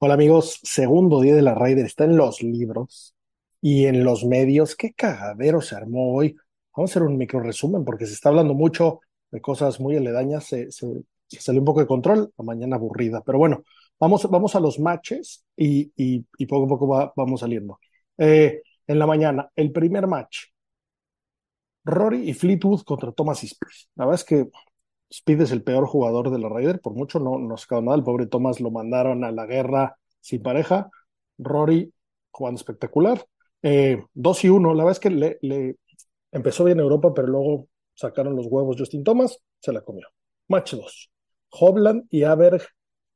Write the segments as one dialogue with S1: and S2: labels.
S1: Hola amigos, segundo día de la Raider está en los libros y en los medios. Qué cagadero se armó hoy. Vamos a hacer un micro resumen porque se está hablando mucho de cosas muy aledañas. Se, salió un poco de control, la mañana aburrida. Pero bueno, vamos, vamos a los matches y, y, poco a poco va, vamos saliendo. Eh, en la mañana, el primer match. Rory y Fleetwood contra Thomas y Speed. La verdad es que Speed es el peor jugador de la Raider, por mucho no, no sacado nada. El pobre Thomas lo mandaron a la guerra sin pareja. Rory jugando espectacular. Eh, dos y uno, la verdad es que le, le, empezó bien Europa, pero luego sacaron los huevos Justin Thomas, se la comió. Match 2. Hobland y Aberg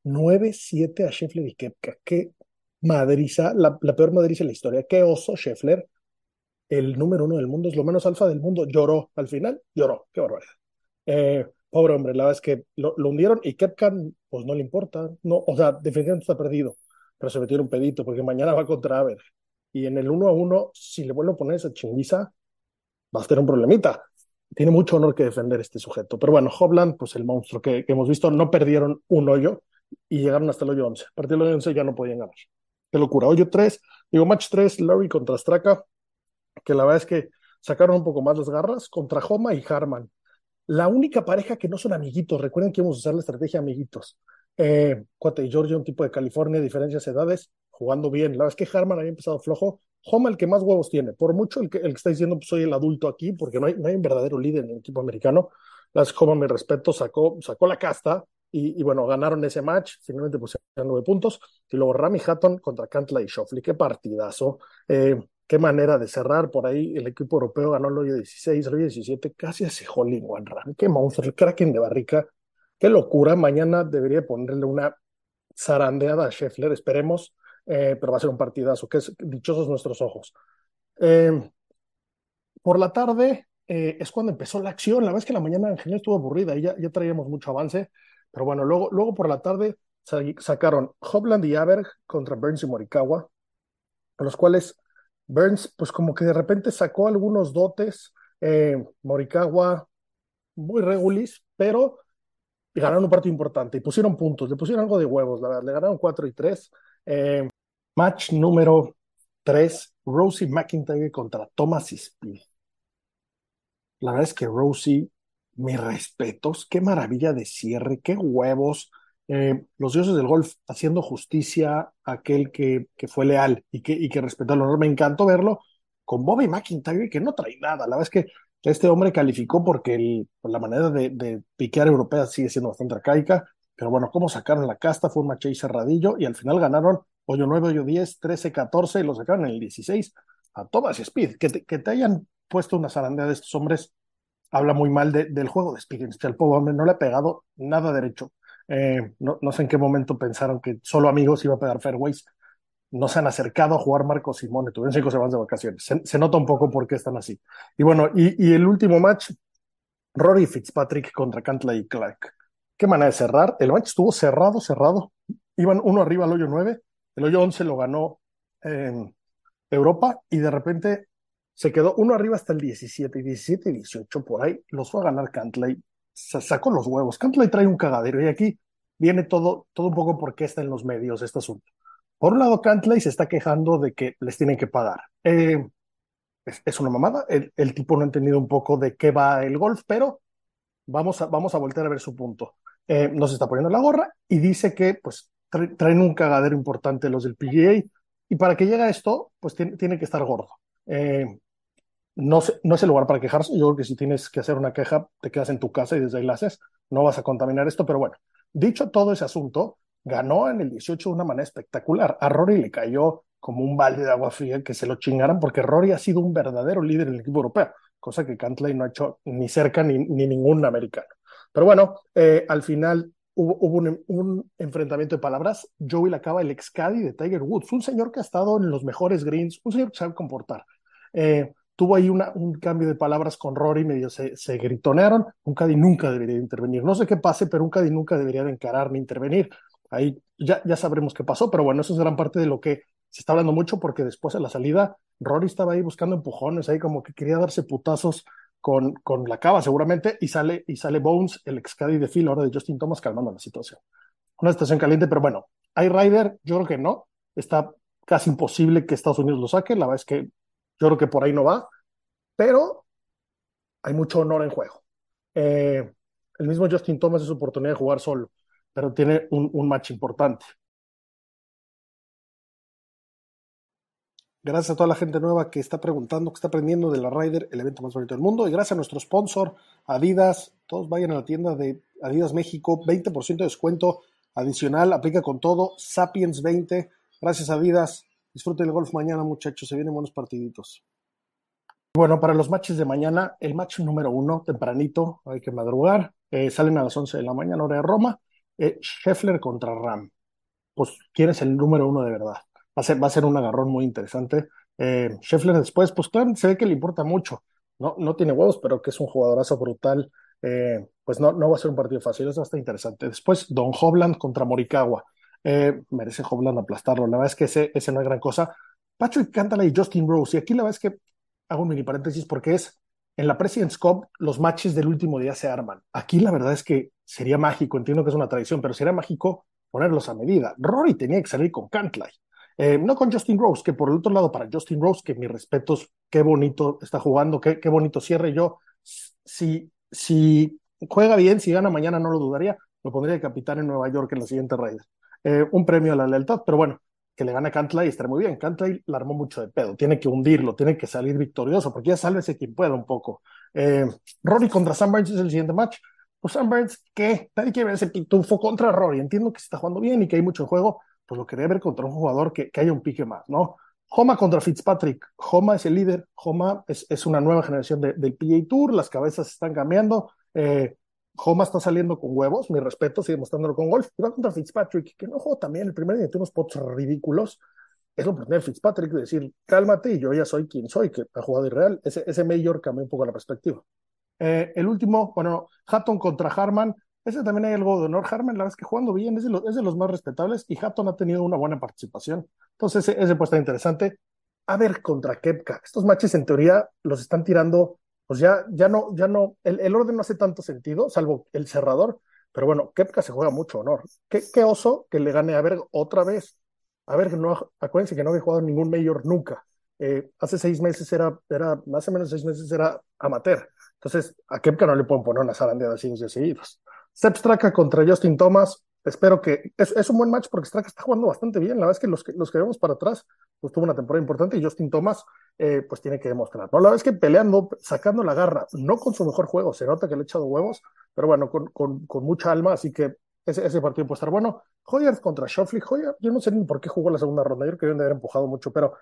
S1: 9-7 a Scheffler y Kepka. Qué madriza, la, la peor madriza de la historia. Qué oso Scheffler, el número uno del mundo, es lo menos alfa del mundo. Lloró al final, lloró. Qué barbaridad. Eh, Pobre hombre, la verdad es que lo, hundieron y Kepkan, pues no le importa. No, o sea, definitivamente está perdido, pero se metió un pedito porque mañana va contra Aver. Y en el uno a uno, si le vuelvo a poner esa chinguiza, va a tener un problemita. Tiene mucho honor que defender este sujeto. Pero bueno, Hobland, pues el monstruo que, que hemos visto, no perdieron un hoyo y llegaron hasta el hoyo 11. A partir del hoyo 11 ya no podían ganar. Qué locura. Hoyo 3, digo, match 3, Larry contra Straka, que la verdad es que sacaron un poco más las garras contra Homa y Harman la única pareja que no son amiguitos, recuerden que íbamos a usar la estrategia amiguitos. Eh, Cuate y Giorgio, un tipo de California, diferencias de edades, jugando bien. La verdad es que Harman había empezado flojo. Homa, el que más huevos tiene. Por mucho el que, el que está diciendo, pues soy el adulto aquí, porque no hay, no hay un verdadero líder en el equipo americano. Las Homa, mi respeto, sacó, sacó la casta y, y, bueno, ganaron ese match. Finalmente pusieron nueve puntos. Y luego Rami Hatton contra Cantla y Shoffley. Qué partidazo. Eh, qué manera de cerrar por ahí. El equipo europeo ganó el hoyo 16, el hoyo 17, casi hace Holling One Run. Qué monstruo, el Kraken de Barrica. Qué locura. Mañana debería ponerle una zarandeada a Scheffler, esperemos, eh, pero va a ser un partidazo, que es dichosos nuestros ojos. Eh, por la tarde eh, es cuando empezó la acción. La verdad es que la mañana en estuvo aburrida y ya, ya traíamos mucho avance, pero bueno, luego, luego por la tarde sacaron Hobland y Aberg contra Burns y Morikawa, los cuales Burns, pues como que de repente sacó algunos dotes, eh, Morikawa muy regulis, pero ganaron un partido importante y pusieron puntos, le pusieron algo de huevos, la verdad, le ganaron 4 y 3. Eh, match número 3, Rosie McIntyre contra Thomas Speed. La verdad es que Rosie, mis respetos, qué maravilla de cierre, qué huevos. Eh, los dioses del golf haciendo justicia a aquel que, fue leal y que, respetó el honor. Me encantó verlo con Bobby McIntyre, que no trae nada. La verdad es que este hombre calificó porque la manera de, piquear europea sigue siendo bastante arcaica, pero bueno, cómo sacaron la casta, fue un match ahí cerradillo y al final ganaron hoyo 9, hoyo 10, 13, 14 y lo sacaron en el 16 a Thomas Speed. Que te, hayan puesto una zarandea de estos hombres habla muy mal de, del juego de Speed. El pobre hombre no le ha pegado nada derecho. Eh, no, no, sé en qué momento pensaron que solo amigos iba a pegar fairways. No se han acercado a jugar Marco Simone, tuvieron cinco semanas de vacaciones. Se, nota un poco por qué están así. Y bueno, y, y el último match, Rory Fitzpatrick contra Cantley Clark. Qué manera de cerrar. El match estuvo cerrado, cerrado. Iban uno arriba al hoyo 9, el hoyo 11 lo ganó eh, Europa y de repente se quedó uno arriba hasta el 17, y 17 y 18 por ahí. Los fue a ganar Cantley sacó los huevos. Cantley trae un cagadero y aquí viene todo, todo un poco porque está en los medios este asunto. Por un lado, Cantley se está quejando de que les tienen que pagar. Eh, es, una mamada. El, tipo no ha entendido un poco de qué va el golf, pero vamos a, vamos a voltear a ver su punto. Eh, nos está poniendo la gorra y dice que pues tra traen un cagadero importante los del PGA y para que llegue a esto, pues tiene, tiene que estar gordo. Eh, no, no, es el lugar para quejarse. Yo creo que si tienes que hacer una queja, te quedas en tu casa y desde ahí la haces. No vas a contaminar esto, pero bueno, dicho todo ese asunto, ganó en el 18 de una manera espectacular. A Rory le cayó como un balde de agua fría que se lo chingaran porque Rory ha sido un verdadero líder en el equipo europeo, cosa que Cantley no ha hecho ni cerca ni, ni ningún americano. Pero bueno, eh, al final hubo, un, enfrentamiento de palabras. Joey Lacaba, el ex caddy de Tiger Woods, un señor que ha estado en los mejores greens, un señor que sabe comportar. Eh, tuvo ahí una, un cambio de palabras con Rory, medio se, se gritonearon, un Caddy nunca debería intervenir. No sé qué pase, pero un Caddy nunca debería de encarar ni intervenir. Ahí ya, ya sabremos qué pasó, pero bueno, eso es gran parte de lo que se está hablando mucho porque después de la salida, Rory estaba ahí buscando empujones, ahí como que quería darse putazos con, con la cava seguramente, y sale, y sale Bones, el ex Caddy de Phil, ahora de Justin Thomas, calmando la situación. Una situación caliente, pero bueno, ¿Hay Ryder? Yo creo que no. Está casi imposible que Estados Unidos lo saque. La verdad es que yo creo que por ahí no va. Pero hay mucho honor en juego. Eh, el mismo Justin Thomas es su oportunidad de jugar solo, pero tiene un, un match importante. Gracias a toda la gente nueva que está preguntando, que está aprendiendo de la Ryder, el evento más bonito del mundo. Y gracias a nuestro sponsor, Adidas. Todos vayan a la tienda de Adidas México, 20% de descuento adicional, aplica con todo, Sapiens 20. Gracias Adidas. Disfruten el golf mañana, muchachos. Se vienen buenos partiditos. Bueno, para los matches de mañana, el match número uno, tempranito, hay que madrugar. Eh, salen a las 11 de la mañana, hora de Roma. Eh, Scheffler contra Ram. Pues, ¿quién es el número uno de verdad? Va a ser, va a ser un agarrón muy interesante. Eh, Scheffler después, pues claro, se ve que le importa mucho. No, no tiene huevos, pero que es un jugadorazo brutal. Eh, pues no, no va a ser un partido fácil, eso está interesante. Después, Don Hobland contra Morikawa. Eh, merece Hobland aplastarlo. La verdad es que ese, no es gran cosa. Patrick Cántala y Justin Rose. Y aquí la verdad es que hago un mini paréntesis porque es en la President's Cup los matches del último día se arman. Aquí la verdad es que sería mágico, entiendo que es una tradición, pero sería mágico ponerlos a medida. Rory tenía que salir con Cantlay. Eh, no con Justin Rose, que por el otro lado, para Justin Rose, que mis respetos, qué bonito está jugando, qué, qué bonito cierre. Yo, si, si juega bien, si gana mañana, no lo dudaría, lo pondría de capitán en Nueva York en la siguiente Raiders. Eh, un premio a la lealtad, pero bueno, que le gane a Cantlay estará muy bien. Cantlay la armó mucho de pedo, tiene que hundirlo, tiene que salir victorioso, porque ya sálvese quien pueda un poco. Eh, Rory contra Sam Burns es el siguiente match. Pues Sam Burns, ¿qué? Nadie quiere ver ese pitufo contra Rory. Entiendo que se está jugando bien y que hay mucho juego, pues lo quería ver contra un jugador que, que haya un pique más, ¿no? Homa contra Fitzpatrick. Homa es el líder. Homa es, es una nueva generación de, del PGA Tour. Las cabezas están cambiando. Eh, Homa está saliendo con huevos. Mi respeto, sigue mostrándolo con golf. Y va contra Fitzpatrick, que no jugó también. El primer día tiene unos pots ridículos. Es lo primero de Fitzpatrick de decir, cálmate y yo ya soy quien soy, que ha jugado irreal. Ese, ese mayor cambió un poco la perspectiva. Eh, el último, bueno, Hatton contra Harman. Ese también hay algo de honor. Harman, la verdad es que jugando bien, es de, los, es de los más respetables y Hatton ha tenido una buena participación. Entonces, ese, ese puede estar interesante. A ver, contra Kepka. Estos matches, en teoría, los están tirando, pues ya, ya no, ya no, el, el orden no hace tanto sentido, salvo el cerrador. Pero bueno, Kepka se juega mucho honor. Qué, qué oso que le gane a ver otra vez. A ver, no, acuérdense que no había jugado ningún mayor nunca. Eh, hace seis meses era, era, más o menos seis meses era amateur. Entonces, a Kepka no le pueden poner una zarandeada así de seguidos. Sepp Straka contra Justin Thomas. Espero que es, un buen match porque Straka está jugando bastante bien. La verdad es que los que, los que vemos para atrás, pues tuvo una temporada importante y Justin Thomas, eh, pues tiene que demostrar. ¿no? La verdad es que peleando, sacando la garra, no con su mejor juego, se nota que le ha echado huevos, pero bueno, con, con, con mucha alma, así que ese, ese, partido puede estar bueno. Hoyer contra Shoffley. Hoyer, yo no sé ni por qué jugó la segunda ronda, yo creo que deben de haber empujado mucho, pero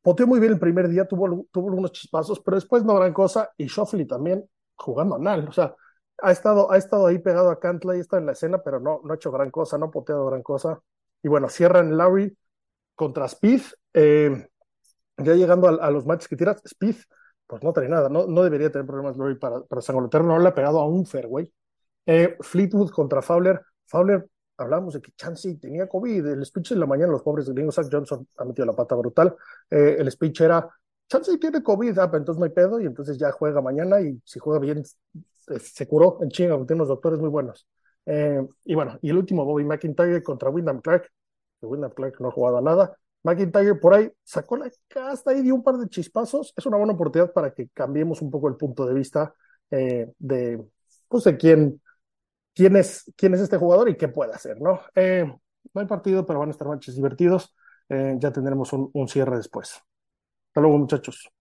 S1: poteó muy bien el primer día, tuvo, tuvo algunos chispazos, pero después no gran cosa, y Shoffley también jugando anal, o sea, ha estado, ha estado ahí pegado a Cantley, está en la escena, pero no, no ha hecho gran cosa, no ha poteado gran cosa. Y bueno, cierran Larry contra Speed. Eh, ya llegando a, los matches que tiras, Speed, pues no tiene nada, no, no debería tener problemas Larry para, para sangolotear, no le ha pegado a un fairway. Eh, Fleetwood contra Fowler. Fowler, hablamos de que Chansey tenía COVID. El speech de la mañana, los pobres gringos, Zach Johnson ha metido la pata brutal. Eh, el speech era: Chansey tiene COVID, ah, entonces no hay pedo, y entonces ya juega mañana. Y si juega bien, se curó en chinga, tiene unos doctores muy buenos. Eh, y bueno, y el último, Bobby McIntyre contra Wyndham Clark. Wyndham Clark no ha jugado a nada. McIntyre por ahí sacó la casta y dio un par de chispazos. Es una buena oportunidad para que cambiemos un poco el punto de vista eh, de, pues, de quién, quién, es, quién es este jugador y qué puede hacer, ¿no? Eh, no hay partido, pero van a estar matches divertidos. Ya tendremos un, un cierre después. Hasta luego, muchachos.